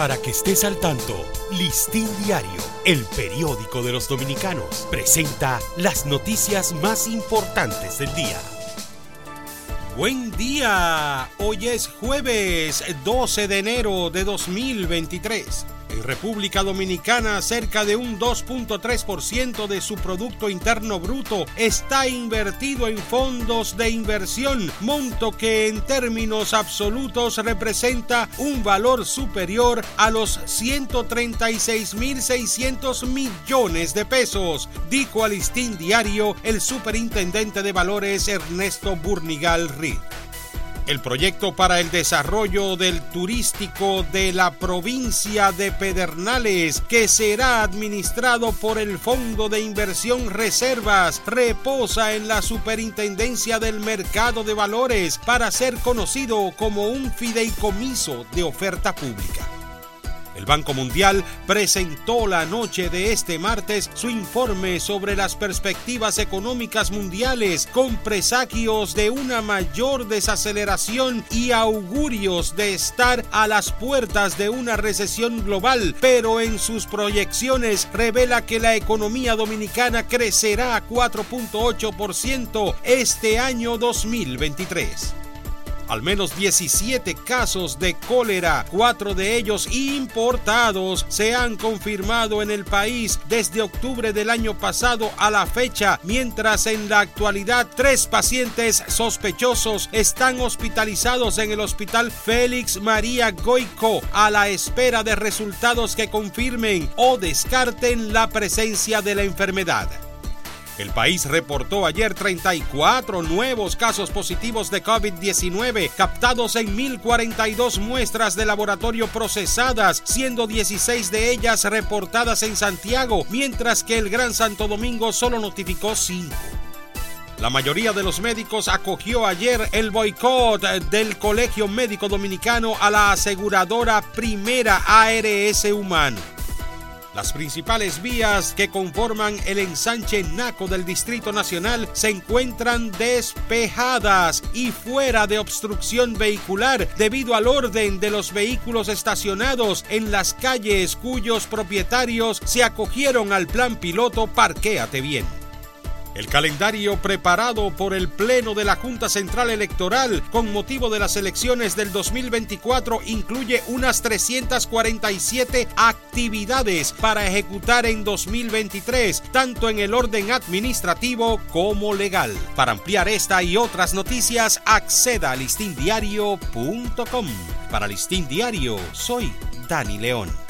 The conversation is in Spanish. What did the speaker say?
Para que estés al tanto, Listín Diario, el periódico de los dominicanos, presenta las noticias más importantes del día. Buen día, hoy es jueves 12 de enero de 2023. En República Dominicana, cerca de un 2.3% de su Producto Interno Bruto está invertido en fondos de inversión, monto que en términos absolutos representa un valor superior a los 136.600 millones de pesos, dijo al Listín Diario el superintendente de valores Ernesto Burnigal Reed. El proyecto para el desarrollo del turístico de la provincia de Pedernales, que será administrado por el Fondo de Inversión Reservas, reposa en la Superintendencia del Mercado de Valores para ser conocido como un fideicomiso de oferta pública. El Banco Mundial presentó la noche de este martes su informe sobre las perspectivas económicas mundiales con presagios de una mayor desaceleración y augurios de estar a las puertas de una recesión global, pero en sus proyecciones revela que la economía dominicana crecerá a 4.8% este año 2023 al menos 17 casos de cólera, cuatro de ellos importados, se han confirmado en el país desde octubre del año pasado a la fecha, mientras en la actualidad tres pacientes sospechosos están hospitalizados en el hospital Félix María Goico a la espera de resultados que confirmen o descarten la presencia de la enfermedad. El país reportó ayer 34 nuevos casos positivos de COVID-19 captados en 1.042 muestras de laboratorio procesadas, siendo 16 de ellas reportadas en Santiago, mientras que el Gran Santo Domingo solo notificó 5. La mayoría de los médicos acogió ayer el boicot del Colegio Médico Dominicano a la aseguradora Primera ARS Humano. Las principales vías que conforman el ensanche Naco del Distrito Nacional se encuentran despejadas y fuera de obstrucción vehicular debido al orden de los vehículos estacionados en las calles cuyos propietarios se acogieron al plan piloto Parquéate Bien. El calendario preparado por el Pleno de la Junta Central Electoral con motivo de las elecciones del 2024 incluye unas 347 actividades para ejecutar en 2023, tanto en el orden administrativo como legal. Para ampliar esta y otras noticias, acceda a listindiario.com. Para Listín Diario, soy Dani León.